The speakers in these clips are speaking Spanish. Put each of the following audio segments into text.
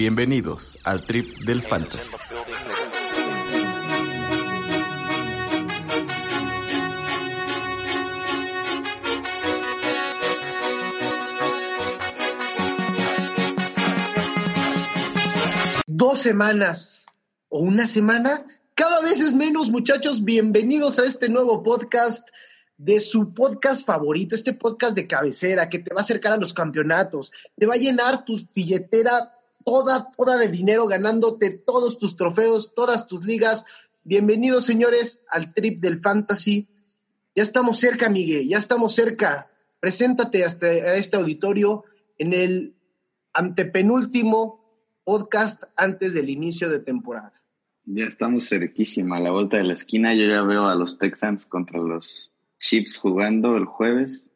Bienvenidos al trip del fantasy. Dos semanas o una semana, cada vez es menos, muchachos. Bienvenidos a este nuevo podcast de su podcast favorito, este podcast de cabecera que te va a acercar a los campeonatos, te va a llenar tu billetera toda, toda de dinero, ganándote todos tus trofeos, todas tus ligas. Bienvenidos, señores, al trip del fantasy. Ya estamos cerca, Miguel, ya estamos cerca. Preséntate hasta a este auditorio en el antepenúltimo podcast antes del inicio de temporada. Ya estamos cerquísima, a la vuelta de la esquina. Yo ya veo a los Texans contra los Chips jugando el jueves.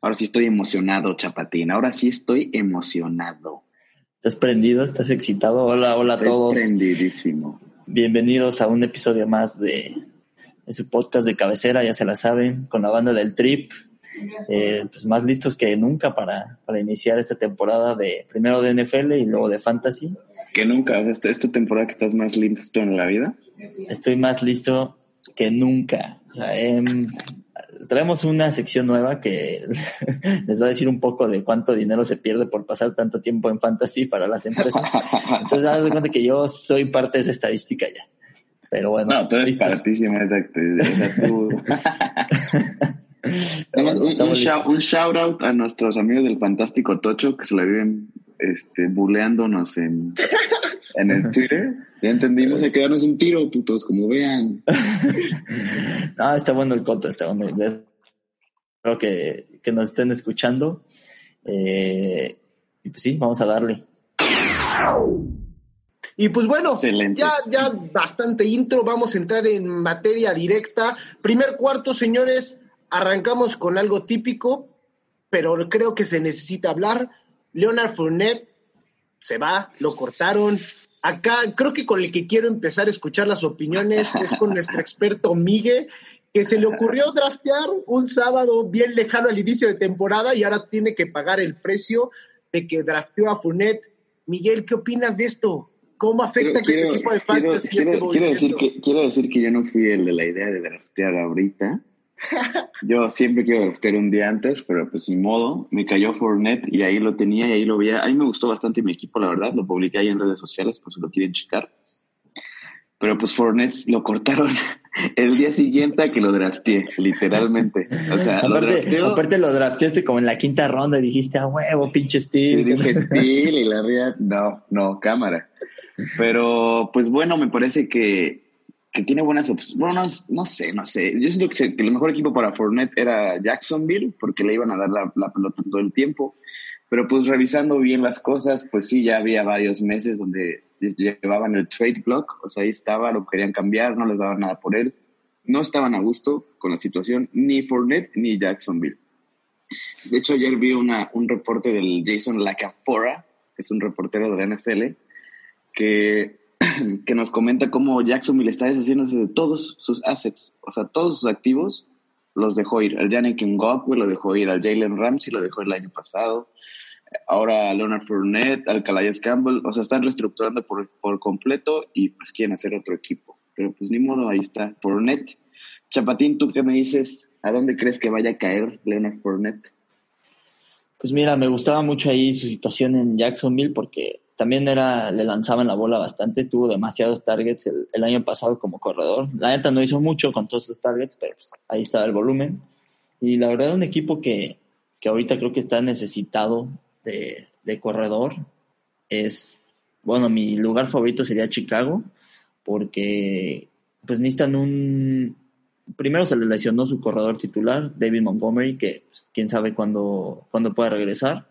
Ahora sí estoy emocionado, Chapatín. Ahora sí estoy emocionado. ¿Estás prendido? ¿Estás excitado? Hola, hola a todos. Prendidísimo. Bienvenidos a un episodio más de, de, su podcast de cabecera, ya se la saben, con la banda del Trip. Eh, pues más listos que nunca para, para iniciar esta temporada de primero de NFL y luego de Fantasy. Que nunca, ¿es, es tu temporada que estás más listo en la vida? Estoy más listo que nunca. O sea, eh, traemos una sección nueva que les va a decir un poco de cuánto dinero se pierde por pasar tanto tiempo en fantasy para las empresas. Entonces, haz de cuenta que yo soy parte de esa estadística ya. Pero bueno. No, tú eres exacto. Tú... un, un, shout, un, shout, out a nuestros amigos del Fantástico Tocho que se la viven este, buleándonos en, en el Twitter. Ya entendimos, hay que darnos un tiro, putos, como vean. no, está bueno el coto, está bueno. Espero que, que nos estén escuchando. Eh, y pues sí, vamos a darle. Y pues bueno, Excelente. ya, ya bastante intro, vamos a entrar en materia directa. Primer cuarto, señores, arrancamos con algo típico, pero creo que se necesita hablar. Leonard Fournette se va, lo cortaron. Acá creo que con el que quiero empezar a escuchar las opiniones es con nuestro experto Migue, que se le ocurrió draftear un sábado bien lejano al inicio de temporada y ahora tiene que pagar el precio de que drafteó a Fournette. Miguel, ¿qué opinas de esto? ¿Cómo afecta quiero, que tu equipo de quiero, fantasy quiero, este quiero, decir que, quiero decir que yo no fui el de la idea de draftear ahorita. Yo siempre quiero draftear un día antes, pero pues sin modo, me cayó Fournette y ahí lo tenía y ahí lo veía. A mí me gustó bastante mi equipo, la verdad, lo publiqué ahí en redes sociales por si lo quieren checar. Pero pues Fournette lo cortaron el día siguiente a que lo drafteé, literalmente. O sea, aparte, lo drafteo, aparte lo drafteaste como en la quinta ronda y dijiste, a huevo, pinche y Steve. dije Steel y la ría, no, no, cámara. Pero pues bueno, me parece que que tiene buenas opciones. Bueno, no, no, sé, no sé. Yo siento que, el mejor equipo para Fournette era Jacksonville, porque le iban a dar la, la, pelota todo el tiempo. Pero pues revisando bien las cosas, pues sí, ya había varios meses donde llevaban el trade block, o sea, ahí estaba, lo querían cambiar, no les daban nada por él. No estaban a gusto con la situación, ni Fournette ni Jacksonville. De hecho, ayer vi una, un reporte del Jason Lacafora, que es un reportero de la NFL, que que nos comenta cómo Jacksonville está deshaciéndose de todos sus assets, o sea, todos sus activos los dejó ir. Al Yannick Ngakwe lo dejó ir, al Jalen Ramsey lo dejó el año pasado, ahora a Leonard Fournette, al Calais Campbell, o sea, están reestructurando por, por completo y pues quieren hacer otro equipo. Pero pues ni modo, ahí está, Fournette. Chapatín, ¿tú qué me dices? ¿A dónde crees que vaya a caer Leonard Fournette? Pues mira, me gustaba mucho ahí su situación en Jacksonville porque también era, le lanzaban la bola bastante, tuvo demasiados targets el, año pasado como corredor. La neta no hizo mucho con todos sus targets, pero pues, ahí estaba el volumen. Y la verdad, un equipo que, que ahorita creo que está necesitado de, de, corredor es, bueno, mi lugar favorito sería Chicago, porque pues necesitan un... Primero se le lesionó su corredor titular, David Montgomery, que pues, quién sabe cuándo, cuándo pueda regresar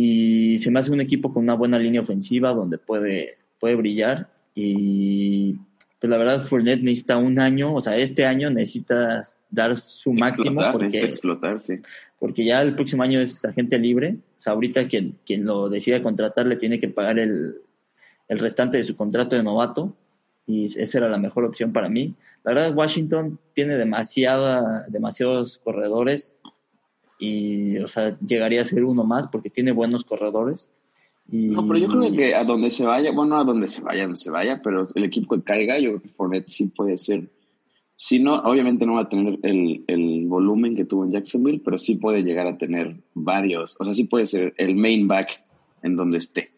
y se me hace un equipo con una buena línea ofensiva donde puede, puede brillar y pues la verdad Fournette necesita un año, o sea, este año necesita dar su máximo porque, explotar, sí. porque ya el próximo año es agente libre, o sea, ahorita quien, quien lo decida contratar le tiene que pagar el, el restante de su contrato de novato y esa era la mejor opción para mí. La verdad Washington tiene demasiada, demasiados corredores y, o sea, llegaría a ser uno más porque tiene buenos corredores. No, pero yo creo que a donde se vaya, bueno, a donde se vaya, donde se vaya, pero el equipo que caiga, yo creo que Fournette sí puede ser. Si no, obviamente no va a tener el, el volumen que tuvo en Jacksonville, pero sí puede llegar a tener varios. O sea, sí puede ser el main back en donde esté.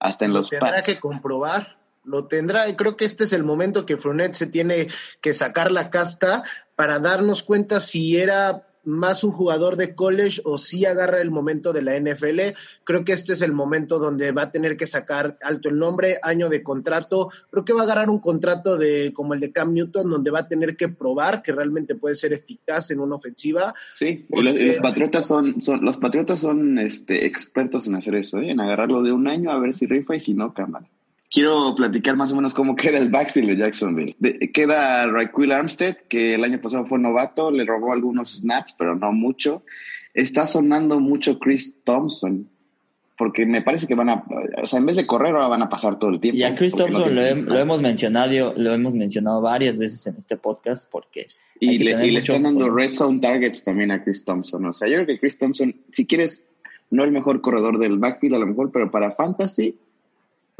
Hasta en lo los tendrá que comprobar, lo tendrá. Y creo que este es el momento que Fournette se tiene que sacar la casta para darnos cuenta si era más un jugador de college o si agarra el momento de la NFL. Creo que este es el momento donde va a tener que sacar alto el nombre, año de contrato. Creo que va a agarrar un contrato de como el de Cam Newton, donde va a tener que probar que realmente puede ser eficaz en una ofensiva. Sí, los, los patriotas son, son, los patriotas son este, expertos en hacer eso, ¿eh? en agarrarlo de un año a ver si rifa y si no, cámara. Quiero platicar más o menos cómo queda el backfield de Jacksonville. De, queda Raquel Armstead, que el año pasado fue novato, le robó algunos snaps, pero no mucho. Está sonando mucho Chris Thompson, porque me parece que van a, o sea, en vez de correr ahora van a pasar todo el tiempo. Y a Chris Thompson no lo, he, lo, hemos mencionado, lo hemos mencionado varias veces en este podcast, porque y le, y le están dando red zone targets también a Chris Thompson. O sea, yo creo que Chris Thompson, si quieres, no el mejor corredor del backfield a lo mejor, pero para fantasy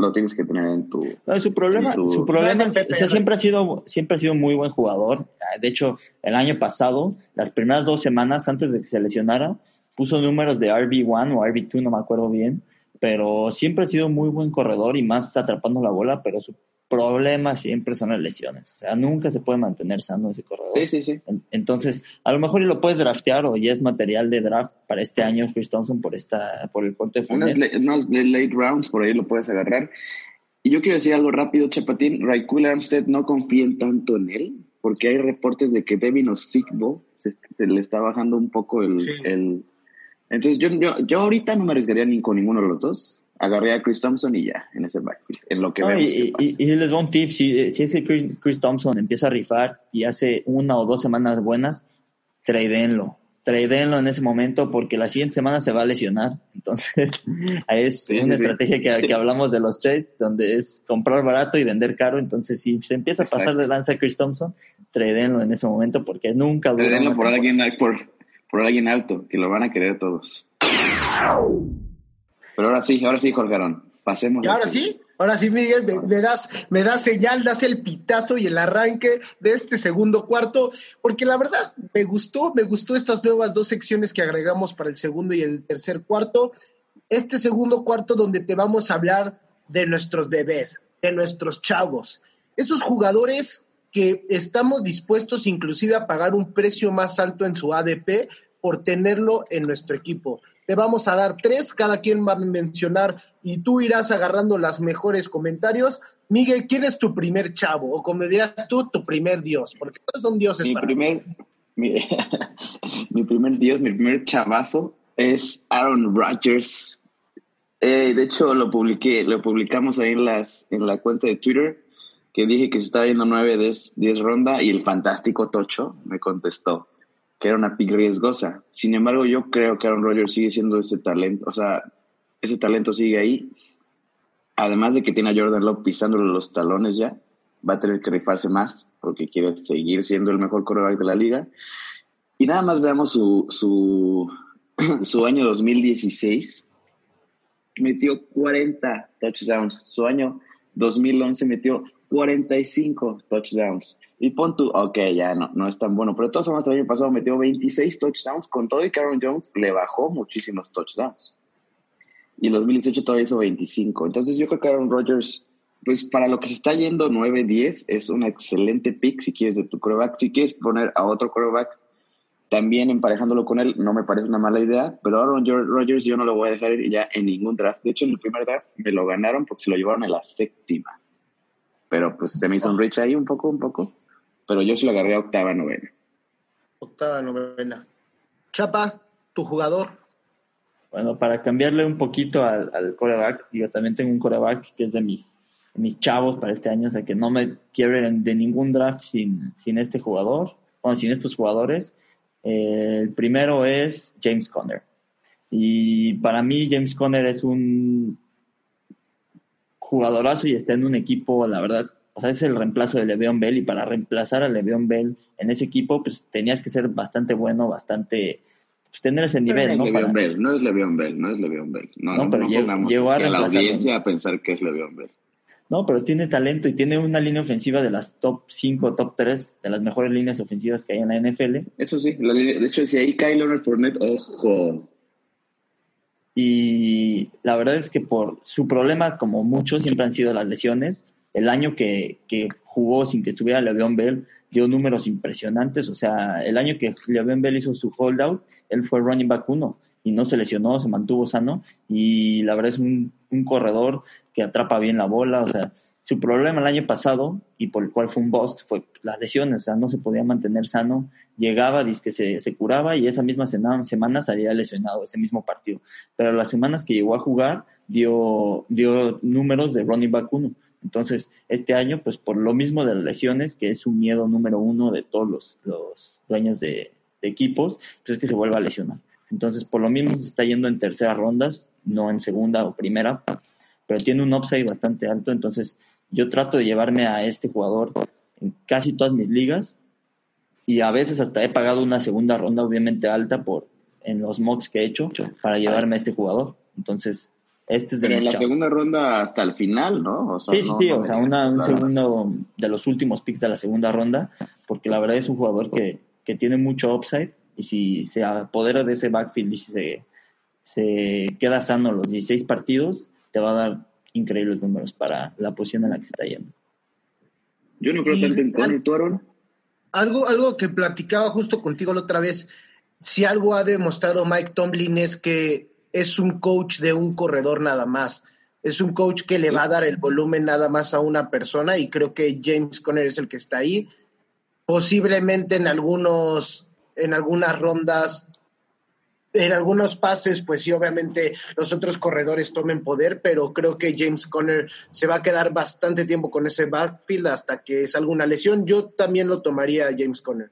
lo tienes que tener en tu. No, su problema, tu, su problema es, o sea, siempre ha sido, siempre ha sido muy buen jugador. De hecho, el año pasado, las primeras dos semanas antes de que se lesionara, puso números de RB1 o RB2, no me acuerdo bien, pero siempre ha sido muy buen corredor y más atrapando la bola, pero su problema siempre son las lesiones. O sea, nunca se puede mantener sano ese corredor. Sí, sí, sí. Entonces, a lo mejor lo puedes draftear o ya es material de draft para este año Chris Thompson por esta por el corte de unas, unas late rounds por ahí lo puedes agarrar. Y yo quiero decir algo rápido, Chapatín. Raquel Armstead no confíen tanto en él, porque hay reportes de que Devin Osigbo se, se, le está bajando un poco el... Sí. el... Entonces, yo, yo, yo ahorita no me arriesgaría ni con ninguno de los dos agarré a Chris Thompson y ya, en ese backfield, en lo que no, vemos. Y, y, y, les doy un tip, si, si es que Chris, Chris, Thompson empieza a rifar y hace una o dos semanas buenas, tradeenlo. Tradeenlo en ese momento porque la siguiente semana se va a lesionar. Entonces, es sí, una sí, estrategia que, sí. que, hablamos de los trades, donde es comprar barato y vender caro. Entonces, si se empieza a pasar Exacto. de lanza a Chris Thompson, tradeenlo en ese momento porque nunca Tradeenlo por alguien, por, por alguien alto, que lo van a querer todos. Pero ahora sí, ahora sí, Jorge Arón. Pasemos. ¿Y ahora sí? Ahora sí, Miguel, me, me, das, me das señal, das el pitazo y el arranque de este segundo cuarto, porque la verdad me gustó, me gustó estas nuevas dos secciones que agregamos para el segundo y el tercer cuarto. Este segundo cuarto donde te vamos a hablar de nuestros bebés, de nuestros chavos, esos jugadores que estamos dispuestos inclusive a pagar un precio más alto en su ADP por tenerlo en nuestro equipo. Te vamos a dar tres, cada quien va a mencionar y tú irás agarrando los mejores comentarios. Miguel, ¿quién es tu primer chavo? O como dirías tú, tu primer dios, porque todos son dioses. Mi para primer, mi, mi, primer dios, mi primer chavazo es Aaron Rodgers. Eh, de hecho, lo publiqué, lo publicamos ahí en, las, en la cuenta de Twitter, que dije que se estaba viendo 9, 10, 10 ronda, y el fantástico Tocho me contestó que era una pick riesgosa. Sin embargo, yo creo que Aaron Rodgers sigue siendo ese talento, o sea, ese talento sigue ahí. Además de que tiene a Jordan Love pisándole los talones ya, va a tener que rifarse más porque quiere seguir siendo el mejor quarterback de la liga. Y nada más veamos su, su, su año 2016. Metió 40 touchdowns. Su año 2011 metió 45 touchdowns. Y pon tú, ok, ya no, no es tan bueno. Pero todas formas, el año pasado metió 26 touchdowns. Con todo y Aaron Jones le bajó muchísimos touchdowns. Y en 2018 todavía hizo 25. Entonces yo creo que Aaron Rodgers, pues para lo que se está yendo 9-10, es una excelente pick si quieres de tu quarterback. Si quieres poner a otro quarterback también emparejándolo con él, no me parece una mala idea. Pero Aaron Rodgers yo no lo voy a dejar ir ya en ningún draft. De hecho, en el primer draft me lo ganaron porque se lo llevaron en la séptima. Pero pues se me hizo un reach ahí un poco, un poco pero yo se lo agarré a octava novena. Octava novena. Chapa, tu jugador. Bueno, para cambiarle un poquito al, al coreback, yo también tengo un coreback que es de, mi, de mis chavos para este año, o sea que no me quiero ir de ningún draft sin, sin este jugador, o sin estos jugadores. Eh, el primero es James Conner. Y para mí James Conner es un jugadorazo y está en un equipo, la verdad, o sea, es el reemplazo de Le'Veon Bell y para reemplazar a Le'Veon Bell en ese equipo, pues tenías que ser bastante bueno, bastante pues, tener ese nivel, no ¿no? Es Para- Bell, no es Le'Veon Bell, no es Le'Veon Bell. No, No, no, pero no llegó- a aquí la audiencia a pensar que es Le'Veon Bell. No, pero tiene talento y tiene una línea ofensiva de las top 5, top 3, de las mejores líneas ofensivas que hay en la NFL. Eso sí, de hecho, si ahí cae Leonard Fournette, ojo. Y la verdad es que por su problema, como muchos, siempre han sido las lesiones. El año que, que jugó sin que estuviera Le'Veon Bell dio números impresionantes. O sea, el año que Le'Veon Bell hizo su holdout, él fue running back uno y no se lesionó, se mantuvo sano. Y la verdad es un, un corredor que atrapa bien la bola. O sea, su problema el año pasado y por el cual fue un bust fue las lesiones. O sea, no se podía mantener sano. Llegaba, dice que se, se curaba y esa misma semana, semana salía lesionado ese mismo partido pero las semanas que llegó a jugar dio, dio números de running back uno. Entonces, este año, pues por lo mismo de las lesiones, que es un miedo número uno de todos los, los dueños de, de equipos, pues es que se vuelva a lesionar. Entonces, por lo mismo se está yendo en terceras rondas, no en segunda o primera, pero tiene un upside bastante alto. Entonces, yo trato de llevarme a este jugador en casi todas mis ligas y a veces hasta he pagado una segunda ronda, obviamente alta, por en los mocks que he hecho para llevarme a este jugador. Entonces, este es de Pero en la chavos. segunda ronda hasta el final, ¿no? O sea, Sí, sí, no- sí, o sea, una- un claro. segundo de los últimos picks de la segunda ronda, porque la verdad es un jugador que, que tiene mucho upside y si se apodera de ese backfield y se, se queda sano los 16 partidos, te va a dar increíbles números para la posición en la que está yendo. Yo no creo Y- tanto en ¿tú, Aaron? Algo, algo que platicaba justo contigo la otra vez, si algo ha demostrado Mike Tomlin es que es un coach de un corredor nada más. Es un coach que le va a dar el volumen nada más a una persona y creo que James Conner es el que está ahí. Posiblemente en algunos, en algunas rondas, en algunos pases, pues sí, obviamente los otros corredores tomen poder, pero creo que James Conner se va a quedar bastante tiempo con ese backfield hasta que salga una lesión. Yo también lo tomaría a James Conner.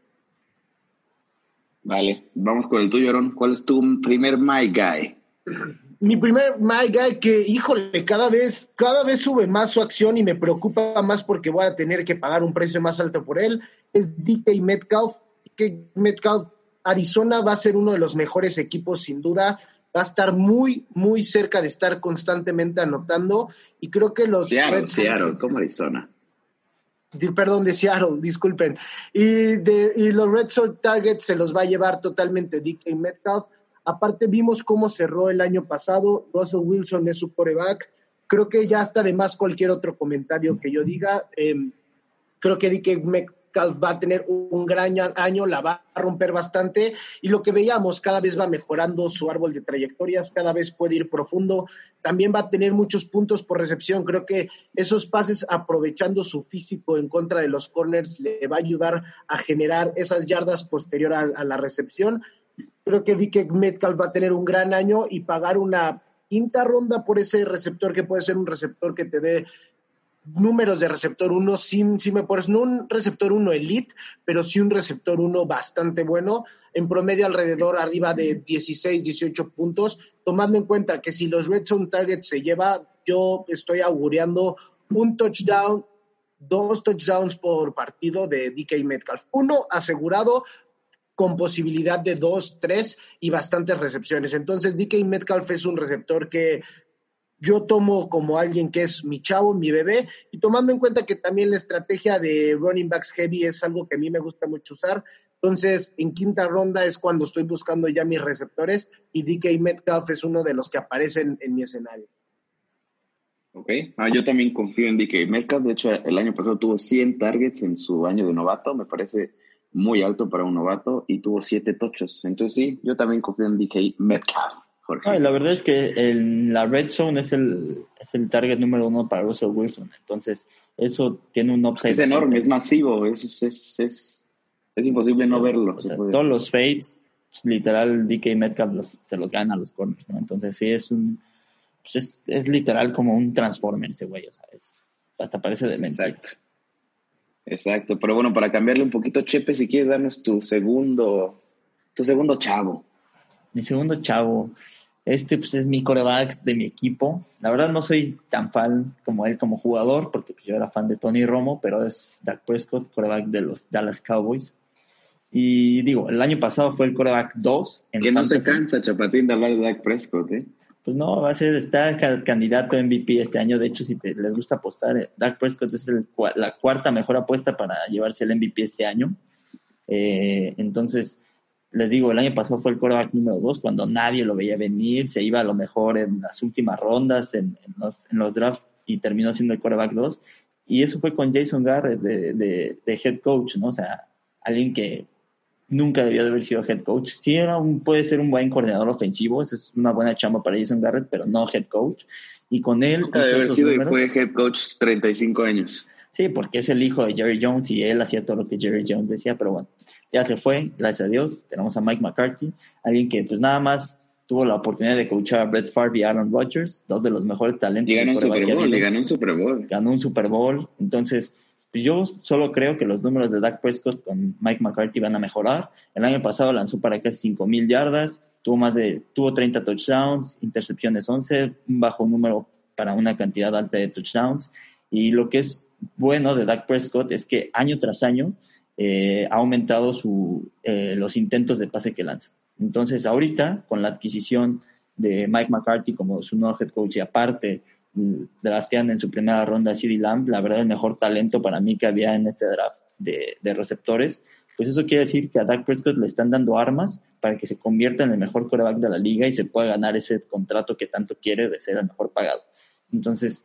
Vale, vamos con el tuyo, Aaron. ¿Cuál es tu primer My Guy? Mi primer My Guy que, híjole, cada vez, cada vez sube más su acción y me preocupa más porque voy a tener que pagar un precio más alto por él, es DK Metcalf. DK Metcalf, Arizona va a ser uno de los mejores equipos sin duda, va a estar muy, muy cerca de estar constantemente anotando y creo que los Seattle, Red Seattle, como Arizona. Perdón, de Seattle, disculpen. Y, de, y los Red Sox Targets se los va a llevar totalmente DK Metcalf. Aparte, vimos cómo cerró el año pasado. Russell Wilson es su coreback. Creo que ya está de más cualquier otro comentario que yo diga. Em, creo que DK va a tener un gran año, la va a romper bastante. Y lo que veíamos, cada vez va mejorando su árbol de trayectorias, cada vez puede ir profundo. También va a tener muchos puntos por recepción. Creo que esos pases, aprovechando su físico en contra de los corners, le va a ayudar a generar esas yardas posterior a, la recepción. Creo que DK Metcalf va a tener un gran año y pagar una quinta ronda por ese receptor que puede ser un receptor que te dé números de receptor 1, sí, sí me pones, no un receptor 1 elite, pero sí un receptor 1 bastante bueno, en promedio alrededor arriba de 16, 18 puntos, tomando en cuenta que si los Red Zone Targets se lleva, yo estoy augureando un touchdown, dos touchdowns por partido de DK Metcalf, uno asegurado con posibilidad de dos, tres y bastantes recepciones. Entonces, DK Metcalf es un receptor que yo tomo como alguien que es mi chavo, mi bebé, y tomando en cuenta que también la estrategia de running backs heavy es algo que a mí me gusta mucho usar. Entonces, en quinta ronda es cuando estoy buscando ya mis receptores y DK Metcalf es uno de los que aparecen en mi escenario. Ok, ah, yo también confío en DK Metcalf. De hecho, el año pasado tuvo 100 targets en su año de novato. Me parece muy alto para un novato y tuvo 7 tochos. Entonces, sí, yo también confío en DK Metcalf. Jorge. La verdad es que en la red zone es el, es el target número uno para Russell Wilson. Entonces, eso tiene un upside. es enorme, es masivo, es, es, es, es, imposible no verlo. O sea, todos los fades, literal, DK Metcalf los, se los gana a los corners, ¿no? Entonces, sí, es un. Pues es, es literal como un transformer ese güey, o sea, es, hasta parece demente. Exacto. Exacto, pero bueno, para cambiarle un poquito, Chepe, si quieres darnos tu segundo, tu segundo chavo. Mi segundo chavo, este pues es mi coreback de mi equipo. La verdad no soy tan fan como él como jugador, porque pues, yo era fan de Tony Romo, pero es Dak Prescott, coreback de los Dallas Cowboys. Y digo, el año pasado fue el coreback 2. que no se cansa, Chapatín, de hablar de Dak Prescott, ¿eh? Pues no, va a ser, está candidato a MVP este año. De hecho, si les gusta apostar, eh, Dak Prescott es la cuarta mejor apuesta para llevarse el MVP este año. Eh, entonces, les digo, el año pasado fue el coreback número 2 cuando nadie lo veía venir, se iba a lo mejor en las últimas rondas, en, los, en los, drafts y terminó siendo el coreback 2. Y eso fue con Jason Garrett de, de head coach, ¿no? O sea, alguien que nunca debió de haber sido head coach. Sí, era un, puede ser un buen coordinador ofensivo, esa es una buena chamba para Jason Garrett, pero no head coach. Y con él... Nunca debe haber sido y fue head coach 35 años. Sí, porque es el hijo de Jerry Jones y él hacía todo lo que Jerry Jones decía, pero bueno, ya se fue, gracias a Dios. Tenemos a Mike McCarthy, alguien que pues nada más tuvo la oportunidad de coachar a Brett Favre y Aaron Rodgers, dos de los mejores talentos. Y ganó un Super Bowl, y ganó un Super Bowl. Ganó un Super Bowl, entonces pues yo solo creo que los números de Dak Prescott con Mike McCarthy van a mejorar. El año pasado lanzó para casi 5.000 yardas, tuvo más de tuvo 30 touchdowns, intercepciones 11, un bajo número para una cantidad alta de touchdowns. Y lo que es bueno de Dak Prescott es que año tras año eh, ha aumentado su, eh, los intentos de pase que lanza. Entonces, ahorita, con la adquisición de Mike McCarthy como su nuevo head coach y aparte draftean en su primera ronda a CD Lamb, la verdad el mejor talento para mí que había en este draft de, receptores, pues eso quiere decir que a Dak Prescott le están dando armas para que se convierta en el mejor coreback de la liga y se pueda ganar ese contrato que tanto quiere de ser el mejor pagado. Entonces,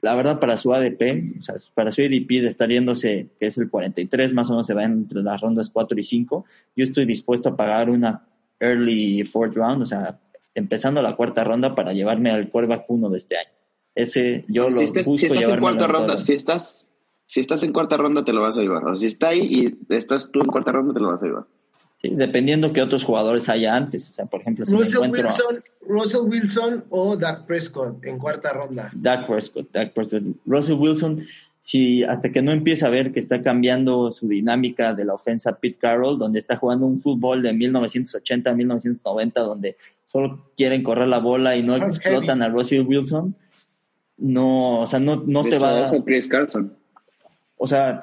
la verdad para su ADP, o sea, para su ADP de estar yéndose, que es el 43, más o menos se va entre las rondas 4 y 5, yo estoy dispuesto a pagar una early fourth round, o sea, empezando la cuarta ronda para llevarme al quarterback uno de este año. Ese yo lo busco si estás en cuarta ronda, si estás si estás en cuarta ronda te lo vas a llevar. O si está ahí y estás tú en cuarta ronda te lo vas a llevar. Sí, dependiendo que otros jugadores haya antes. O sea, por ejemplo, si Russell, Wilson, Russell Wilson o Dak Prescott en cuarta ronda. Dak Prescott, Dak Prescott. Russell Wilson si hasta que no empieza a ver que está cambiando su dinámica de la ofensa Pete Carroll, donde está jugando un fútbol de 1980 a 1990, donde solo quieren correr la bola y no explotan a Russell Wilson, no, o sea, no, no te va a... Chris Carson. O sea,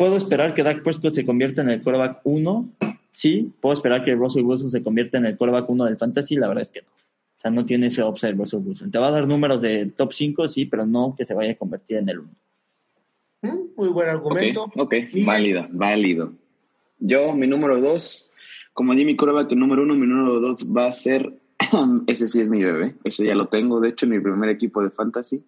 puedo esperar que Dak Prescott se convierta en el quarterback 1, sí, puedo esperar que Russell Wilson se convierta en el quarterback 1 del fantasy, la verdad es que no. O sea, no tiene ese upside Russell Wilson. Te va a dar números de top 5, sí, pero no que se vaya a convertir en el 1. Mm, muy buen argumento. Ok, okay. válido, válido. Yo, mi número 2, como di mi que el número 1, mi número 2 va a ser, ese sí es mi bebé, ese ya lo tengo, de hecho, mi primer equipo de fantasy.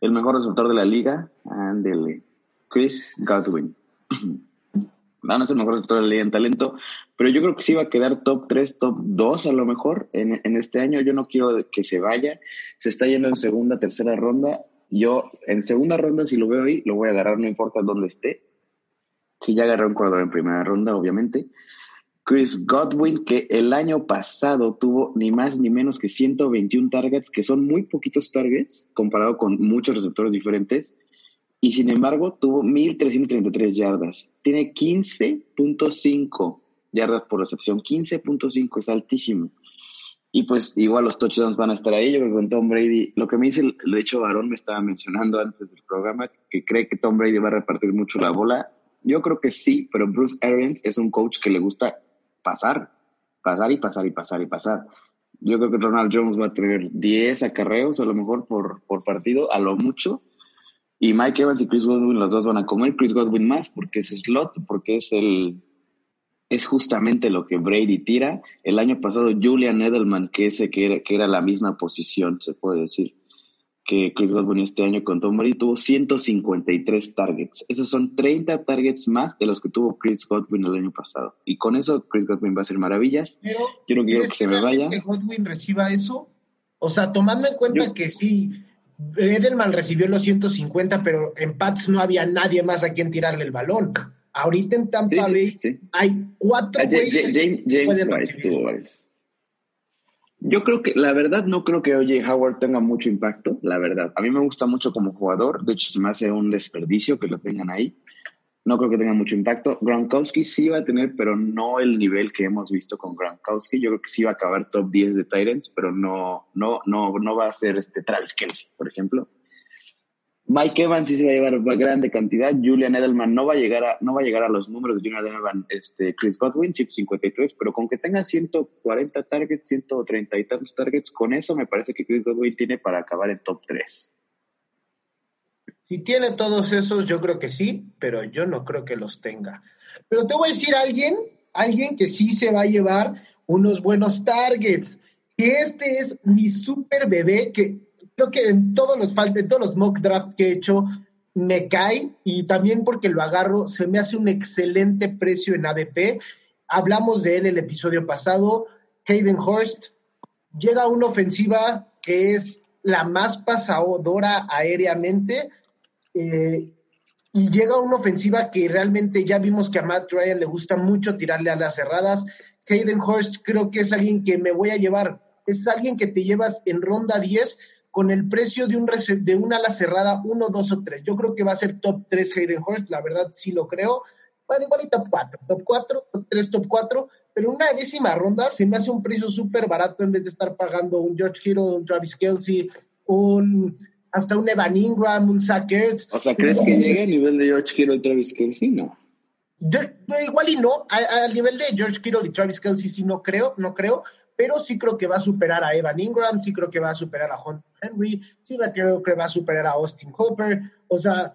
El mejor resultado de la liga, ándele, Chris Godwin. No, no es el mejor receptor de la liga en talento, pero yo creo que sí va a quedar top 3, top 2 a lo mejor en, en, este año. Yo no quiero que se vaya. Se está yendo en segunda, tercera ronda. Yo en segunda ronda, si lo veo ahí, lo voy a agarrar, no importa dónde esté. Si ya agarré un jugador en primera ronda, obviamente. Chris Godwin, que el año pasado tuvo ni más ni menos que 121 targets, que son muy poquitos targets comparado con muchos receptores diferentes y sin embargo tuvo 1.333 yardas. Tiene 15.5 yardas por recepción, 15.5 es altísimo. Y pues igual los touchdowns van a estar ahí. Yo creo que con Tom Brady, lo que me dice, de hecho, Varón me estaba mencionando antes del programa, que cree que Tom Brady va a repartir mucho la bola. Yo creo que sí, pero Bruce Arians es un coach que le gusta pasar, pasar y pasar y pasar y pasar. Yo creo que Ronald Jones va a tener 10 acarreos a lo mejor por, por partido, a lo mucho y Mike Evans y Chris Godwin, los dos van a comer. Chris Godwin más porque es slot, porque es el es justamente lo que Brady tira. El año pasado Julian Edelman, que ese que era, que era la misma posición, se puede decir, que Chris Godwin este año con Tom Brady tuvo 153 targets. Esos son 30 targets más de los que tuvo Chris Godwin el año pasado. Y con eso Chris Godwin va a hacer maravillas. Pero, Yo no quiero que se me vaya. que Godwin reciba eso? O sea, tomando en cuenta que sí, Edelman recibió los 150, pero en Pats no había nadie más a quien tirarle el balón. Ahorita en Tampa Bay hay cuatro ah, Yo creo que, la verdad, no creo que OJ Howard tenga mucho impacto, la verdad. A mí me gusta mucho como jugador, de hecho se me hace un desperdicio que lo tengan ahí no creo que tenga mucho impacto. Gronkowski sí va a tener, pero no el nivel que hemos visto con Gronkowski. Yo creo que sí va a acabar top 10 de Titans, pero no, no, no, no va a ser este Travis Kelsey, por ejemplo. Mike Evans sí se va a llevar grande cantidad. Julian Edelman no va a llegar a, no va a llegar a los números de Julian Edelman, este, Chris Godwin, chip 53, pero con que tenga 140 targets, 130 y tantos targets, con eso me parece que Chris Godwin tiene para acabar en top 3. Tiene todos esos, yo creo que sí, pero yo no creo que los tenga. Pero te voy a decir a alguien, alguien que sí se va a llevar unos buenos targets. Que este es mi super bebé que creo que en todos los en todos los mock draft que he hecho me cae y también porque lo agarro se me hace un excelente precio en ADP. Hablamos de él el episodio pasado. Hayden Horst llega a una ofensiva que es la más pasadora aéreamente eh, y llega una ofensiva que realmente ya vimos que a Matt Ryan le gusta mucho tirarle a las cerradas. Hayden Horst creo que es alguien que me voy a llevar. Es alguien que te llevas en ronda 10 con el precio de un de una ala cerrada 1, 2 o 3. Yo creo que va a ser top 3 Hayden Horst, la verdad sí lo creo. Bueno, igual y top 4, top 4, top 3, top 4, pero una décima ronda se me hace un precio súper barato en vez de estar pagando un George Kittle, un Travis Kelsey, un hasta un Evan Ingram, un Zach Ertz. O sea, ¿crees que llegue a nivel de George Kittle y Travis Kelsey? No. igual y no, al nivel de George Kittle y Travis Kelsey sí no creo, no creo, pero sí creo que va a superar a Evan Ingram, sí creo que va a superar a Hunter Henry, sí creo que va a superar a Austin Hopper. O sea,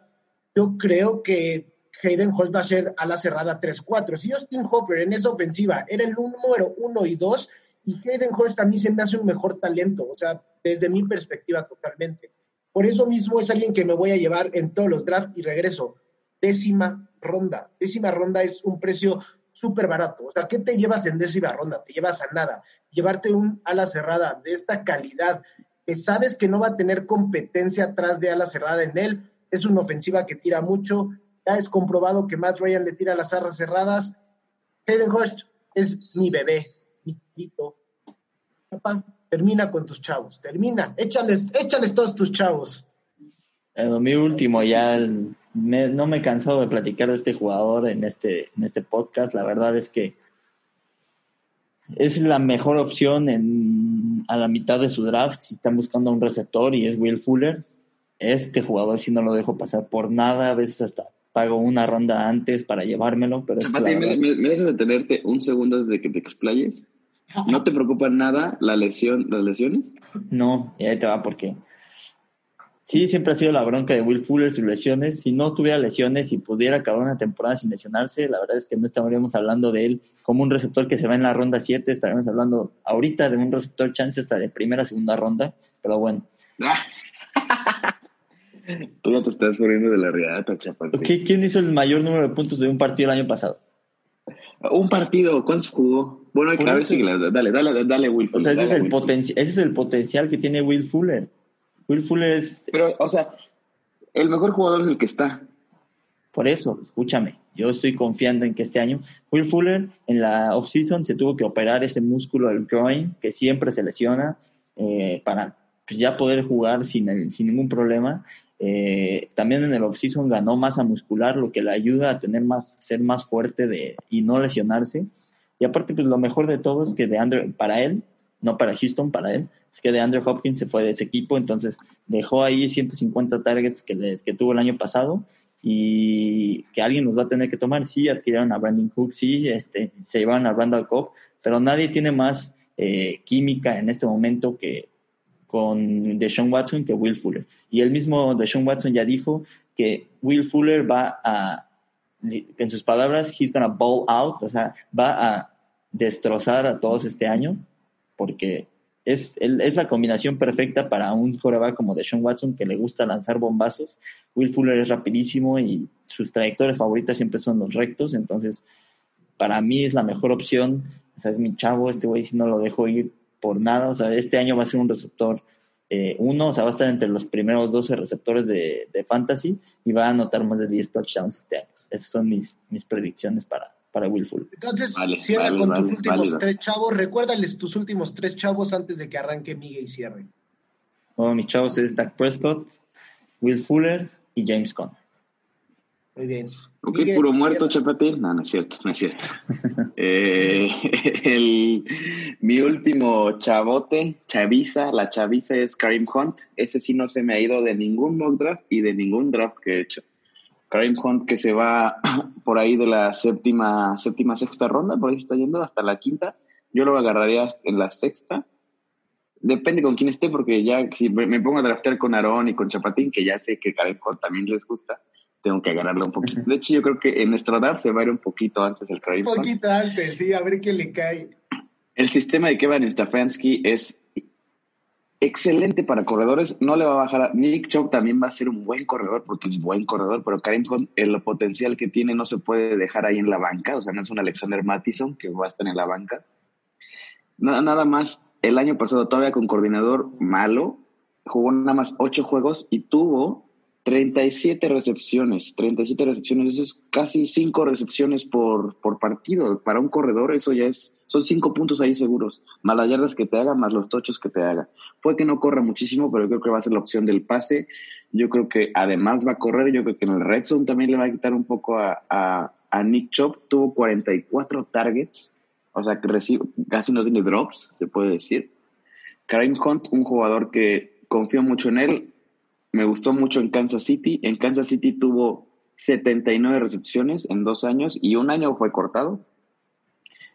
yo creo que Hayden Hurst va a ser a la cerrada 3-4. Si Austin Hopper en esa ofensiva era el número 1 y 2, y Hayden a mí se me hace un mejor talento, o sea, desde mi perspectiva totalmente. Por eso mismo es alguien que me voy a llevar en todos los drafts y regreso. Décima ronda. Décima ronda es un precio súper barato. O sea, ¿qué te llevas en décima ronda? Te llevas a nada. Llevarte un ala cerrada de esta calidad, que sabes que no va a tener competencia atrás de ala cerrada en él, es una ofensiva que tira mucho. Ya es comprobado que Matt Ryan le tira las arras cerradas. Hayden Hurst es mi bebé, mi. Papá, termina con tus chavos, termina, échales, échales todos tus chavos. En mi último, ya no me he cansado de platicar de este jugador en este, en este podcast. La verdad es que es la mejor opción en, a la mitad de su draft si están buscando un receptor y es Will Fuller. Este jugador si no lo dejo pasar por nada, a veces hasta pago una ronda antes para llevármelo, pero ¿me, me, dejas detenerte un segundo desde que te explayes? ¿No te preocupa nada la lesión, las lesiones? No, y ahí te va porque sí, siempre ha sido la bronca de Will Fuller sus lesiones. Si no tuviera lesiones y pudiera acabar una temporada sin lesionarse, la verdad es que no estaríamos hablando de él como un receptor que se va en la ronda 7, estaríamos hablando ahorita de un receptor chance hasta de primera, segunda ronda, pero bueno. Tú no te estás poniendo de la chapato. ¿Quién hizo el mayor número de puntos de un partido el año pasado? Un partido, ¿cuántos jugó? Bueno, a ver si dale, dale, dale, Will Fuller. O sea, ese, es el ese es el potencial que tiene Will Fuller. Will Fuller es... Pero, o sea, el mejor jugador es el que está. Por eso, escúchame, yo estoy confiando en que este año Will Fuller en la offseason se tuvo que operar ese músculo del groin que siempre se lesiona eh, para pues, ya poder jugar sin, sin ningún problema. Eh, también en el offseason ganó masa muscular, lo que le ayuda a tener más, ser más fuerte de, y no lesionarse. Y aparte, pues lo mejor de todo es que de Andrew, para él, no para Houston, para él, es que de Andrew Hopkins se fue de ese equipo, entonces dejó ahí 150 targets que, que tuvo el año pasado y que alguien nos va a tener que tomar. Sí, adquirieron a Brandon Cook, sí, este, se llevaron a Randall Cobb, pero nadie tiene más eh, química en este momento que con Deshaun Watson que Will Fuller. Y el mismo Deshaun Watson ya dijo que Will Fuller va a, en sus palabras, he's gonna ball out, o sea, va a destrozar a todos este año, porque es, es la combinación perfecta para un coreback como Deshaun Watson que le gusta lanzar bombazos. Will Fuller es rapidísimo y sus trayectorias favoritas siempre son los rectos, entonces para mí es la mejor opción. O sea, es mi chavo, este güey si no lo dejo ir por nada. O sea, este año va a ser un receptor eh, uno, o sea, va a estar entre los primeros 12 receptores de, de, fantasy y va a anotar más de 10 touchdowns este año. Esas son mis, mis predicciones para, para Will Fuller. Entonces, cierra con tus últimos tres chavos. Recuérdales tus últimos tres chavos antes de que arranque Miguel y cierre. mis chavos es Dak Prescott, Will Fuller y James Conner. Muy bien. Ok, Miguel, puro muerto. Chapatín. No, no es cierto, no es cierto. Eh, el, mi último chavote, chaviza, la chaviza es Karim Hunt. Ese sí no se me ha ido de ningún mock draft y de ningún draft que he hecho. Karim Hunt que se va por ahí de la séptima, séptima, sexta ronda, por ahí se está yendo hasta la quinta. Yo lo agarraría en la sexta. Depende con quién esté, porque ya si me pongo a draftear con Aarón y con Chapatín, que ya sé que Karim Hunt también les gusta, tengo que agarrarlo un poquito. De hecho, yo creo que en nuestro draft se va a ir un poquito antes el Karim Un Hunt. poquito antes, sí, a ver qué le cae. El sistema de Kevin Stefanski es excelente para corredores. No le va a bajar a Nick Chubb también va a ser un buen corredor porque es buen corredor, pero Karim Hunt, el potencial que tiene no se puede dejar ahí en la banca. O sea, no es un Alexander Mattison que va a estar en la banca. Nada, nada más, el año pasado todavía con coordinador malo, jugó nada más ocho juegos y tuvo 37 recepciones. 37 recepciones, eso es casi cinco recepciones por, por partido. Para un corredor eso ya es, son cinco puntos ahí seguros. Más las yardas que te haga, más los tochos que te haga. Puede que no corra muchísimo, pero yo creo que va a ser la opción del pase. Yo creo que además va a correr. Yo creo que en el red zone también le va a quitar un poco a, a, a Nick Chop. Tuvo 44 targets. O sea, que recibe, casi no tiene drops, se puede decir. Karim Hunt, un jugador que confío mucho en él. Me gustó mucho en Kansas City. En Kansas City tuvo 79 recepciones en dos años y un año fue cortado.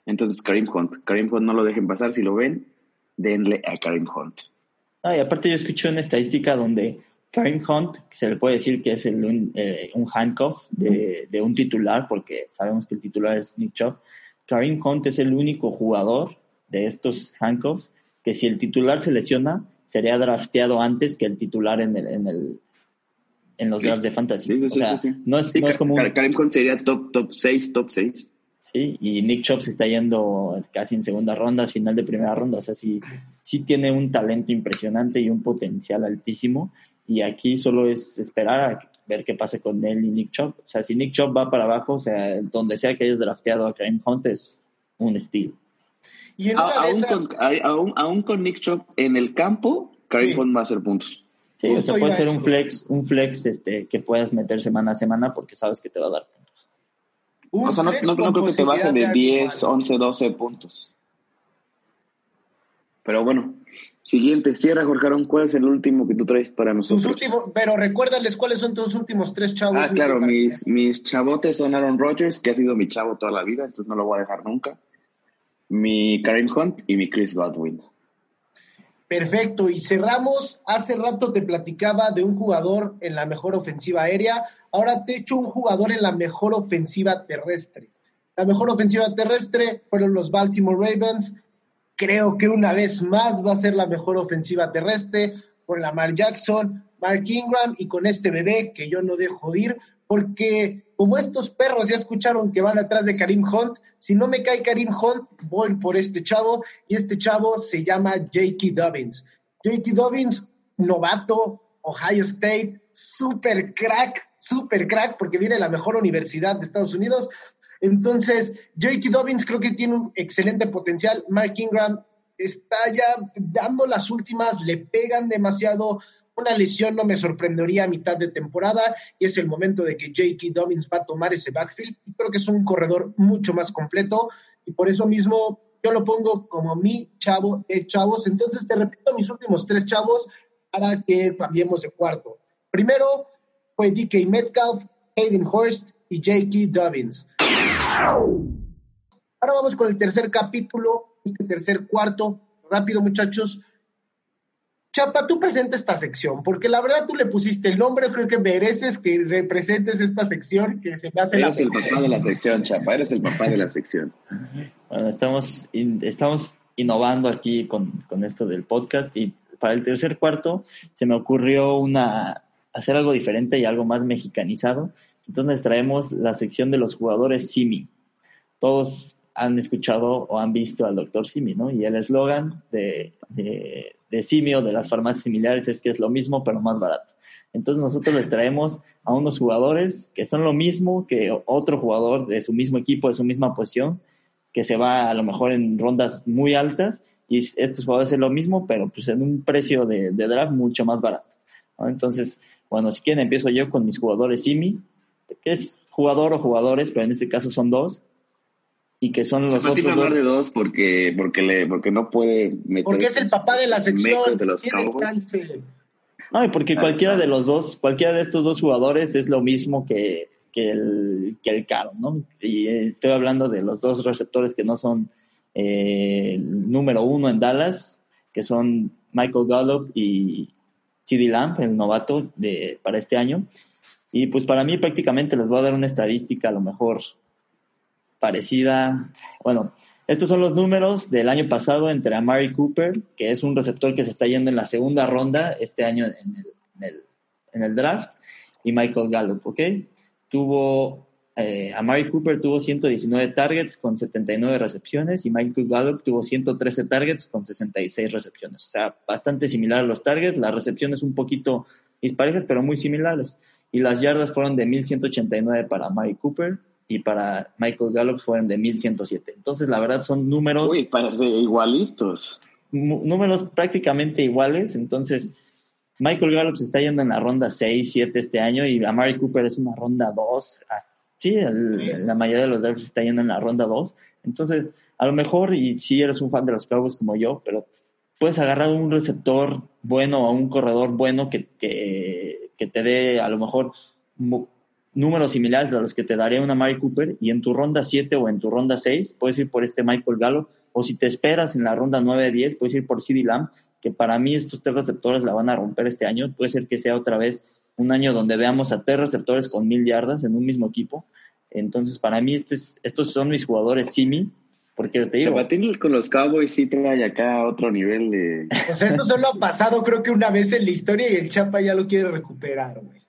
Entonces, Karim Hunt. Karim Hunt no lo dejen pasar. Si lo ven, denle a Karim Hunt. Ah, y aparte yo escuché una estadística donde Karim Hunt, que se le puede decir que es el, un, eh, un handcuff de, de, un titular, porque sabemos que el titular es Nick Chubb, Karim Hunt es el único jugador de estos handcuffs que si el titular se lesiona, sería drafteado antes que el titular en, el, en, el, en los Sí. drafts de fantasy. Sí, sí, o sea, no es, no como un- Karim Hunt sería top, top 6, top 6. Sí, y Nick Chubb se está yendo casi en segunda ronda, final de primera ronda. O sea, sí, sí tiene un talento impresionante y un potencial altísimo. Y aquí solo es esperar a ver qué pase con él y Nick Chubb. O sea, si Nick Chubb va para abajo, o sea, donde sea que hayas drafteado a Kareem Hunt es un estilo. Y en una de aún, esas, con, a- aún, aún con Nick Chubb en el campo, Karim Sí. Hunt va a hacer puntos. Sí, o sea, puede ser a un flex, un flex este, que puedas meter semana a semana porque sabes que te va a dar puntos. Un O sea, no, no, no creo que te baje de posibilidad 10, actuar. 11, 12 puntos. Pero bueno, siguiente. Cierra, Jorge Aaron, ¿cuál es el último que tú traes para Tus nosotros? últimos, pero recuérdales cuáles son tus últimos tres chavos. Ah, claro, mis, mis chavotes son Aaron Rodgers, que ha sido mi chavo toda la vida, entonces no lo voy a dejar nunca. Mi Karim Hunt y mi Chris Godwin. Perfecto, y cerramos. Hace rato te platicaba de un jugador en la mejor ofensiva aérea. Ahora te echo un jugador en la mejor ofensiva terrestre. La mejor ofensiva terrestre fueron los Baltimore Ravens. Creo que una vez más va a ser la mejor ofensiva terrestre con Lamar Jackson, Mark Ingram y con este bebé que yo no dejo ir, porque como estos perros ya escucharon que van atrás de Karim Hunt, si no me cae Karim Hunt, voy por este chavo y este chavo se llama J.K. Dobbins. J.K. Dobbins, novato, Ohio State, super crack, super crack, porque viene de la mejor universidad de Estados Unidos. Entonces, J.K. Dobbins creo que tiene un excelente potencial. Mark Ingram está ya dando las últimas, le pegan demasiado. Una lesión no me sorprendería a mitad de temporada y es el momento de que J.K. Dobbins va a tomar ese backfield. Creo que es un corredor mucho más completo y por eso mismo yo lo pongo como mi chavo de chavos. Entonces te repito mis últimos tres chavos para que cambiemos de cuarto. Primero fue DK Metcalf, Hayden Horst y J.K. Dobbins. Ahora vamos con el tercer capítulo, este tercer cuarto. Rápido, muchachos. Chapa, tú presenta esta sección, porque la verdad tú le pusiste el nombre, creo que mereces que representes esta sección que se me hace la Eres el papá de la sección, Chapa, eres el papá de la sección. Bueno, estamos, in- estamos innovando aquí con, con esto del podcast y para el tercer cuarto se me ocurrió una, hacer algo diferente y algo más mexicanizado. Entonces traemos la sección de los jugadores Simi. Todos han escuchado o han visto al doctor Simi, ¿no? Y el eslogan de, de, de Simi o de las farmacias similares es que es lo mismo pero más barato. Entonces nosotros les traemos a unos jugadores que son lo mismo que otro jugador de su mismo equipo, de su misma posición, que se va a lo mejor en rondas muy altas y estos jugadores es lo mismo, pero pues en un precio de, draft mucho más barato. Entonces, bueno, si quieren empiezo yo con mis jugadores Simi. que es jugador o jugadores, pero en este caso son dos, y que son los otros hablar dos. de dos porque, porque, le, porque no puede meter Porque es el papá de la sección. de los tiene Cowboys. transfer. No, y porque Ah, cualquiera de los dos, cualquiera de estos dos jugadores es lo mismo que, que el, que el caro, ¿no? Y eh, estoy hablando de los dos receptores que no son eh, el número uno en Dallas, que son Michael Gallup y CD Lamb, el novato de, para este año. Y pues para mí prácticamente les voy a dar una estadística a lo mejor parecida. Bueno, estos son los números del año pasado entre Amari Cooper, que es un receptor que se está yendo en la segunda ronda este año en el, en el, en el draft, y Michael Gallup, ¿ok? Tuvo, eh, Amari Cooper tuvo 119 targets con 79 recepciones y Michael Gallup tuvo 113 targets con 66 recepciones. O sea, bastante similar a los targets, las recepciones un poquito disparejas, pero muy similares. Y las yardas fueron de 1189 para Amari Cooper y para Michael Gallup fueron de 1107. Entonces, la verdad son números Uy, parece igualitos. mu- números prácticamente iguales. Entonces, Michael Gallup se está yendo en la ronda 6, 7 este año y Amari Cooper es una ronda 2. Ah, Sí, la mayoría de los drafts está yendo en la ronda 2. Entonces, a lo mejor, y si eres un fan de los Cowboys como yo, pero puedes agarrar un receptor bueno o un corredor bueno que, que, te dé a lo mejor números similares a los que te daría una Mari Cooper y en tu ronda 7 o en tu ronda 6 puedes ir por este Michael Gallo o si te esperas en la ronda 9 10 puedes ir por CD Lamb que para mí estos tres receptores la van a romper este año puede ser que sea otra vez un año donde veamos a tres receptores con mil yardas en un mismo equipo entonces para mí este es- estos son mis jugadores simi porque te digo Chapatín con los Cowboys sí trae acá otro nivel de... O sea, esto solo ha pasado creo que una vez en la historia y el Chapa ya lo quiere recuperar, güey.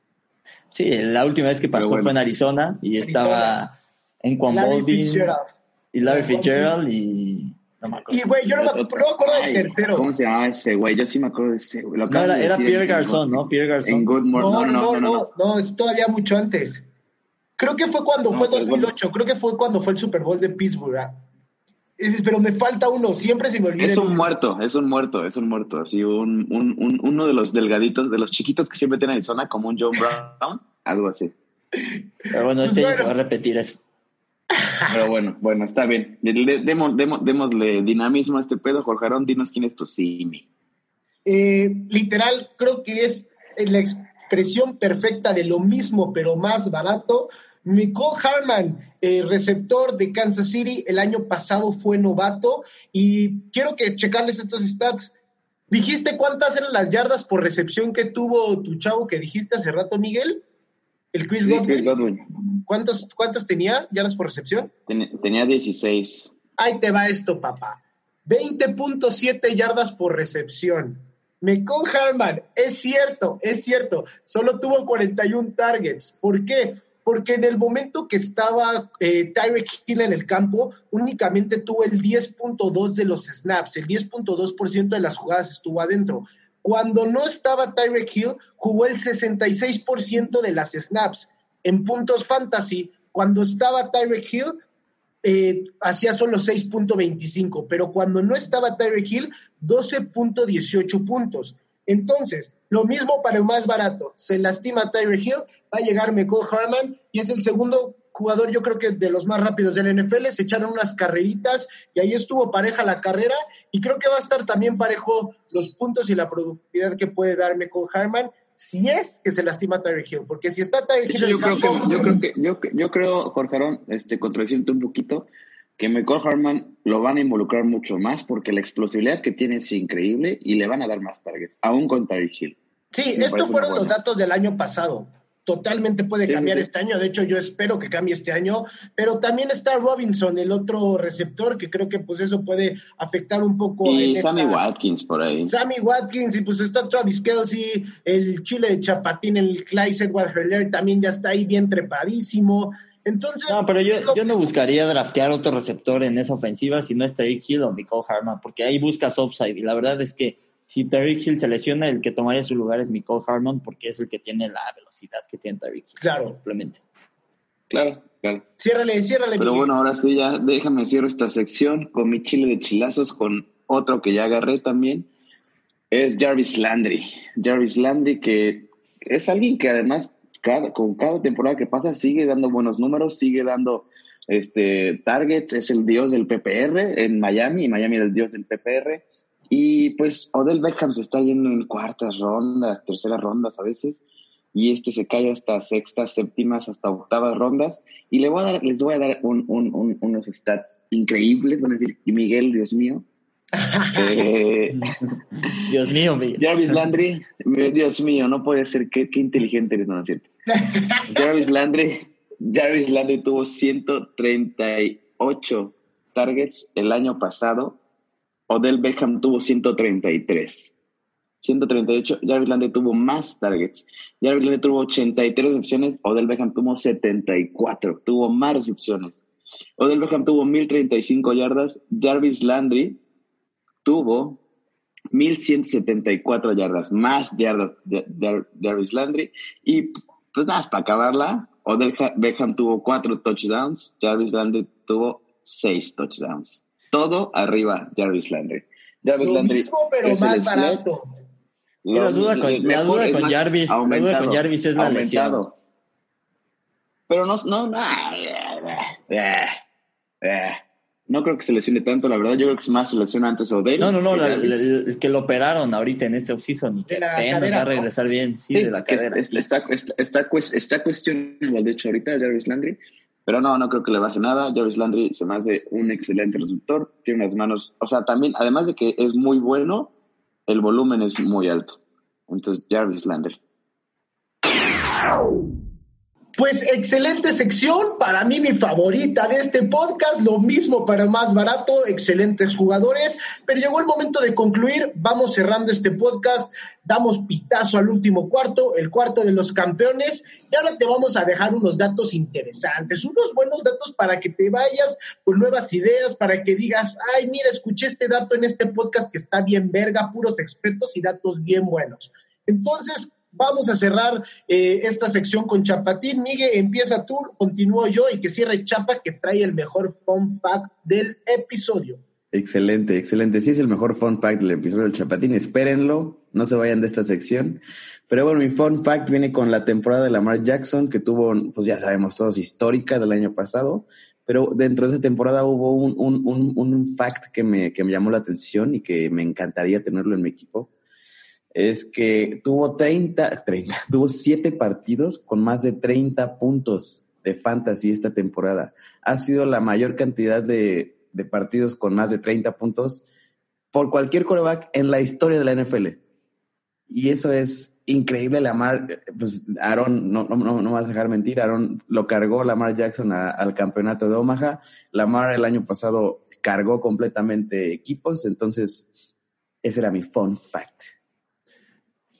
sí la última vez que pasó bueno. fue en Arizona y Arizona. estaba en Juan Larry Baldwin Fitzgerald. y Larry Fitzgerald y no me acuerdo. Y, güey, yo no me, no me acuerdo del tercero. ¿Cómo se llamaba ese güey? Yo sí me acuerdo de ese güey. No, era, de era decir Pierre en- Garzón, ¿no? Pierre En Garzón. Good Morning. No, no, no, no, es todavía mucho antes. Creo que fue cuando No, fue pues, 2008, creo que fue cuando fue el Super Bowl de Pittsburgh. Es- Pero me falta uno, siempre se me olvida. Es un muerto, es un muerto, es un muerto. Así, un, un, un- uno de los delgaditos, de los chiquitos que siempre tienen Arizona, como un John Brown, algo así. Pero bueno, Pues este año bueno. se va a repetir eso. Pero bueno, bueno, está bien. Demos- demos- démosle dinamismo a este pedo. Jorge Arón, dinos quién es tu Simi. Eh, literal, creo que es la expresión perfecta de lo mismo, pero más barato. Nicole Harman, eh, receptor de Kansas City, el año pasado fue novato y quiero que checarles estos stats. ¿Dijiste cuántas eran las yardas por recepción que tuvo tu chavo que dijiste hace rato, Miguel? El Chris Sí, Godwin. Chris Godwin. ¿Cuántos, ¿Cuántas tenía yardas por recepción? Ten- tenía 16. Ahí te va esto, papá. 20.7 yardas por recepción. Mecole Harman, es cierto, es cierto, solo tuvo 41 targets. ¿Por qué? Porque en el momento que estaba eh, Tyreek Hill en el campo, únicamente tuvo el 10.2 de los snaps, el 10.2% de las jugadas estuvo adentro. Cuando no estaba Tyreek Hill, jugó el 66% de las snaps. En puntos fantasy, cuando estaba Tyreek Hill, eh, hacía solo 6.25, pero cuando no estaba Tyreek Hill, 12.18 puntos. Entonces, lo mismo para el más barato. Se lastima Tyreek Hill, va a llegar Michael Harman y es el segundo jugador, yo creo que de los más rápidos del NFL. Se echaron unas carreritas y ahí estuvo pareja la carrera y creo que va a estar también parejo los puntos y la productividad que puede dar Michael Harman si es que se lastima Tyreek Hill, porque si está Tyreek Hill yo el creo que, campo- yo creo que, yo, yo creo, Jorge Arón, este, contradiciendo un poquito, que Michael Harman lo van a involucrar mucho más porque la explosividad que tiene es increíble y le van a dar más targets, aún con Tyreek Hill. Sí, estos fueron los datos del año pasado. Totalmente puede Sí, cambiar sí. este año. De hecho, yo espero que cambie este año. Pero también está Robinson, el otro receptor, que creo que pues eso puede afectar un poco. Y en Sammy esta- Watkins por ahí. Sammy Watkins, y pues está Travis Kelsey, el chile de Chapatín, el Clyde Edward también ya está ahí bien trepadísimo. Entonces, No, pero yo, yo no buscaría draftear otro receptor en esa ofensiva si no es Tyreek Hill o Nicole Harman, porque ahí buscas upside. Y la verdad es que si Tyreek Hill se lesiona, el que tomaría su lugar es Nicole Harman, porque es el que tiene la velocidad que tiene Tyreek Hill. Claro. Simplemente. Claro, claro. Ciérrale, ciérrale. Pero bueno, ahora sí, ya déjame cierro esta sección con mi chile de chilazos, con otro que ya agarré también. Es Jarvis Landry. Jarvis Landry, que es alguien que además cada, con cada temporada que pasa sigue dando buenos números, sigue dando este, targets, es el dios del PPR en Miami, y Miami era el dios del PPR. Y pues Odell Beckham se está yendo en cuartas rondas, terceras rondas a veces, y este se cae hasta sextas, séptimas, hasta octavas rondas. Y le voy a dar, les voy a dar unos stats increíbles, van a decir, y Miguel, Dios mío. Eh, Dios mío, Miguel. Jarvis Landry, Dios mío, no puede ser, qué, qué inteligente eres, no es cierto. Jarvis Landry, Jarvis Landry tuvo 138 targets el año pasado Odell Beckham tuvo 133. 138, Jarvis Landry tuvo más targets. Jarvis Landry tuvo 83 recepciones, Odell Beckham tuvo 74, tuvo más recepciones. Odell Beckham tuvo 1035 yardas, Jarvis Landry tuvo 1174 yardas, más yardas de Jarvis Landry. Y pues nada, para acabarla, Odell Beckham tuvo 4 touchdowns, Jarvis Landry tuvo 6 touchdowns todo arriba Jarvis Landry. Jarvis Lo mismo, pero más barato. la duda con, la duda con Jarvis, la duda con Jarvis es la lesión. Pero no, no, no, no creo que se lesione tanto, la verdad. Yo creo que es más se lesiona antes Odell. No, no, no, el que lo operaron ahorita en este offseason. Que va a regresar bien, sí, de la cadera. Está, está, está, está, cuestionable, de hecho, ahorita Jarvis Landry. Pero no, no creo que le baje nada. Jarvis Landry se me hace un excelente receptor. Tiene unas manos, o sea, también, además de que es muy bueno, el volumen es muy alto. Entonces, Jarvis Landry. Pues excelente sección, para mí mi favorita de este podcast, lo mismo para más barato, excelentes jugadores, pero llegó el momento de concluir, vamos cerrando este podcast, damos pitazo al último cuarto, el cuarto de los campeones, y ahora te vamos a dejar unos datos interesantes, unos buenos datos para que te vayas con nuevas ideas, para que digas, ay, mira, escuché este dato en este podcast que está bien verga, puros expertos y datos bien buenos. Entonces, Vamos a cerrar eh, esta sección con Chapatín. Miguel, empieza tú, continúo yo y que cierre Chapa que trae el mejor fun fact del episodio. Excelente, excelente. Sí, es el mejor fun fact del episodio del Chapatín. Espérenlo, no se vayan de esta sección. Pero bueno, mi fun fact viene con la temporada de Lamar Jackson, que tuvo, pues ya sabemos todos, histórica del año pasado. Pero dentro de esa temporada hubo un, un, un, un fact que me, que me llamó la atención y que me encantaría tenerlo en mi equipo es que tuvo 30, 30, tuvo 7 partidos con más de 30 puntos de fantasy esta temporada. Ha sido la mayor cantidad de, de partidos con más de 30 puntos por cualquier coreback en la historia de la NFL. Y eso es increíble. Lamar, pues Aaron, no, no, no, no vas a dejar mentir, Aaron lo cargó Lamar Jackson al campeonato de Omaha. Lamar el año pasado cargó completamente equipos, entonces ese era mi fun fact.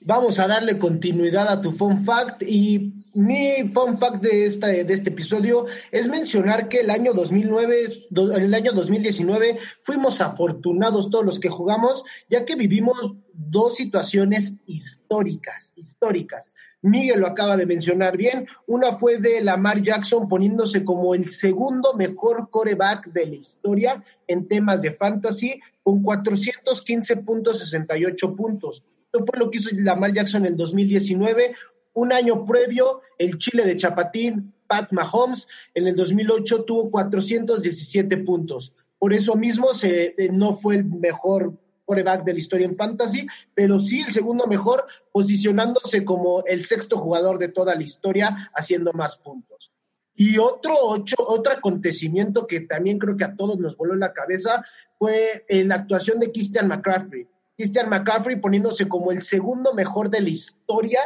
Vamos a darle continuidad a tu fun fact y mi fun fact de, esta, de este episodio es mencionar que el año 2009, el año 2019 fuimos afortunados todos los que jugamos, ya que vivimos dos situaciones históricas, históricas. Miguel lo acaba de mencionar bien. Una fue de Lamar Jackson poniéndose como el segundo mejor coreback de la historia en temas de fantasy con 415.68 puntos fue lo que hizo Lamar Jackson en el 2019. Un año previo, el Chile de Chapatín, Pat Mahomes, en el 2008 tuvo 417 puntos. Por eso mismo se, eh, no fue el mejor coreback de la historia en fantasy, pero sí el segundo mejor, posicionándose como el sexto jugador de toda la historia, haciendo más puntos. Y otro, otro acontecimiento que también creo que a todos nos voló en la cabeza fue la actuación de Christian McCaffrey. Christian McCaffrey poniéndose como el segundo mejor de la historia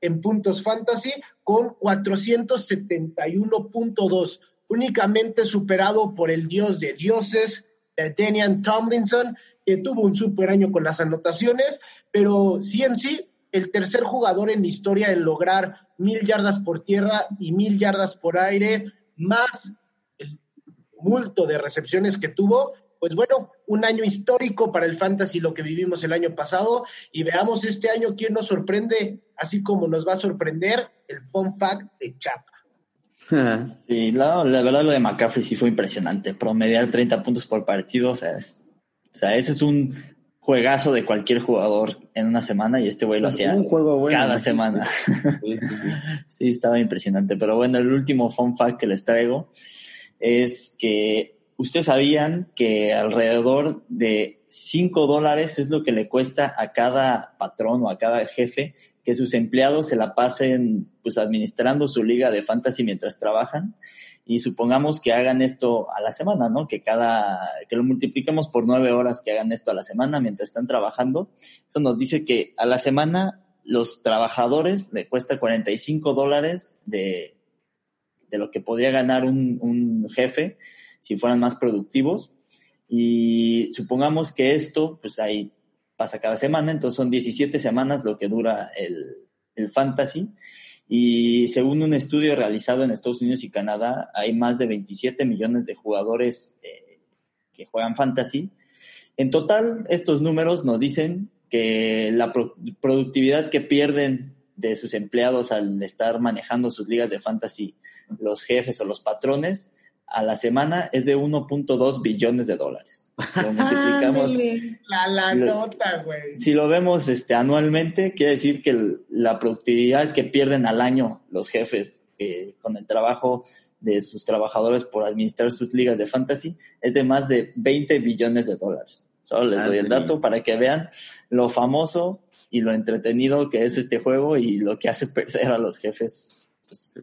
en puntos fantasy con 471.2, únicamente superado por el dios de dioses, Daniel Tomlinson, que tuvo un super año con las anotaciones, pero sí, el tercer jugador en la historia en lograr mil yardas por tierra y mil yardas por aire, más el multo de recepciones que tuvo, pues bueno, un año histórico para el fantasy, lo que vivimos el año pasado, y veamos este año quién nos sorprende, así como nos va a sorprender el fun fact de Chapa. Sí, la, verdad lo de McCaffrey sí fue impresionante, promediar 30 puntos por partido, o sea, o sea ese es un juegazo de cualquier jugador en una semana y este güey lo hacía cada semana. Sí, sí, estaba impresionante. Pero bueno, el último fun fact que les traigo es que ustedes sabían que alrededor de 5 dólares es lo que le cuesta a cada patrón o a cada jefe que sus empleados se la pasen pues administrando su liga de fantasy mientras trabajan y supongamos que hagan esto a la semana, ¿no? Que cada, que lo multipliquemos por nueve horas que hagan esto a la semana mientras están trabajando. Eso nos dice que a la semana los trabajadores le cuesta 45 dólares de, de lo que podría ganar un, un jefe si fueran más productivos. Y supongamos que esto, pues ahí pasa cada semana, entonces son 17 semanas lo que dura el, el fantasy. Y según un estudio realizado en Estados Unidos y Canadá, hay más de 27 millones de jugadores eh, que juegan fantasy. En total, estos números nos dicen que la productividad que pierden de sus empleados al estar manejando sus ligas de fantasy, los jefes o los patrones, a la semana es de 1.2 billones de dólares. Lo multiplicamos. la, la nota, güey. Si lo vemos este, anualmente, quiere decir que la productividad que pierden al año los jefes eh, con el trabajo de sus trabajadores por administrar sus ligas de fantasy es de más de 20 billones de dólares. Solo les doy el dato para que vean lo famoso y lo entretenido que es este juego y lo que hace perder a los jefes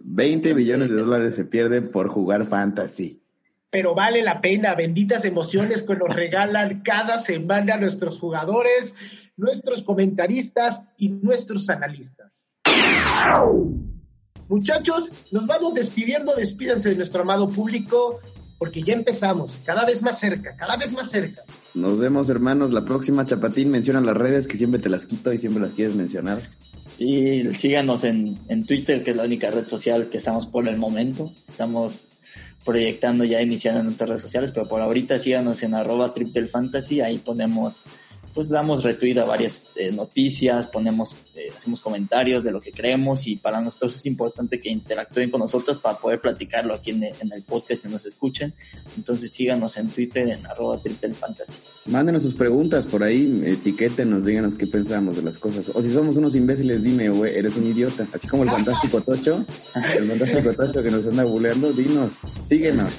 20 billones de dólares se pierden por jugar fantasy. Pero vale la pena, benditas emociones que nos regalan cada semana nuestros jugadores, nuestros comentaristas y nuestros analistas. Muchachos, nos vamos despidiendo, despídanse de nuestro amado público, porque ya empezamos, cada vez más cerca, cada vez más cerca. Nos vemos, hermanos. La próxima, Chapatín, menciona las redes que siempre te las quito y siempre las quieres mencionar. Y síganos en, en Twitter, que es la única red social que estamos por el momento. Estamos proyectando ya iniciando en otras redes sociales, pero por ahorita síganos en arroba triple fantasy, ahí ponemos pues damos retweet a varias eh, noticias, ponemos, eh, hacemos comentarios de lo que creemos y para nosotros es importante que interactúen con nosotros para poder platicarlo aquí en, el podcast y nos escuchen. Entonces síganos en Twitter en arroba triple fantasy. Mándenos sus preguntas por ahí, etiquétenos, díganos qué pensamos de las cosas. O si somos unos imbéciles, dime, güey, eres un idiota. Así como el fantástico Tocho, el fantástico Tocho que nos anda buleando, dinos, síguenos.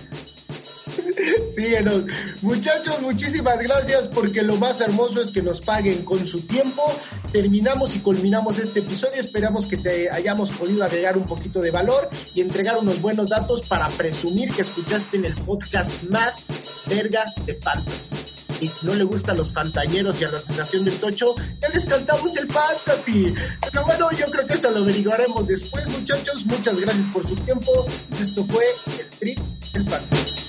Síguenos. Muchachos, muchísimas gracias porque lo más hermoso es que nos paguen con su tiempo. Terminamos y culminamos este episodio. Esperamos que te hayamos podido agregar un poquito de valor y entregar unos buenos datos para presumir que escuchaste en el podcast más verga de fantasy. Y si no le gustan los fantañeros y a la sensación del tocho, ya les cantamos el fantasy. Pero bueno, yo creo que eso lo averiguaremos después, muchachos. Muchas gracias por su tiempo. Esto fue el Trip, el fantasy.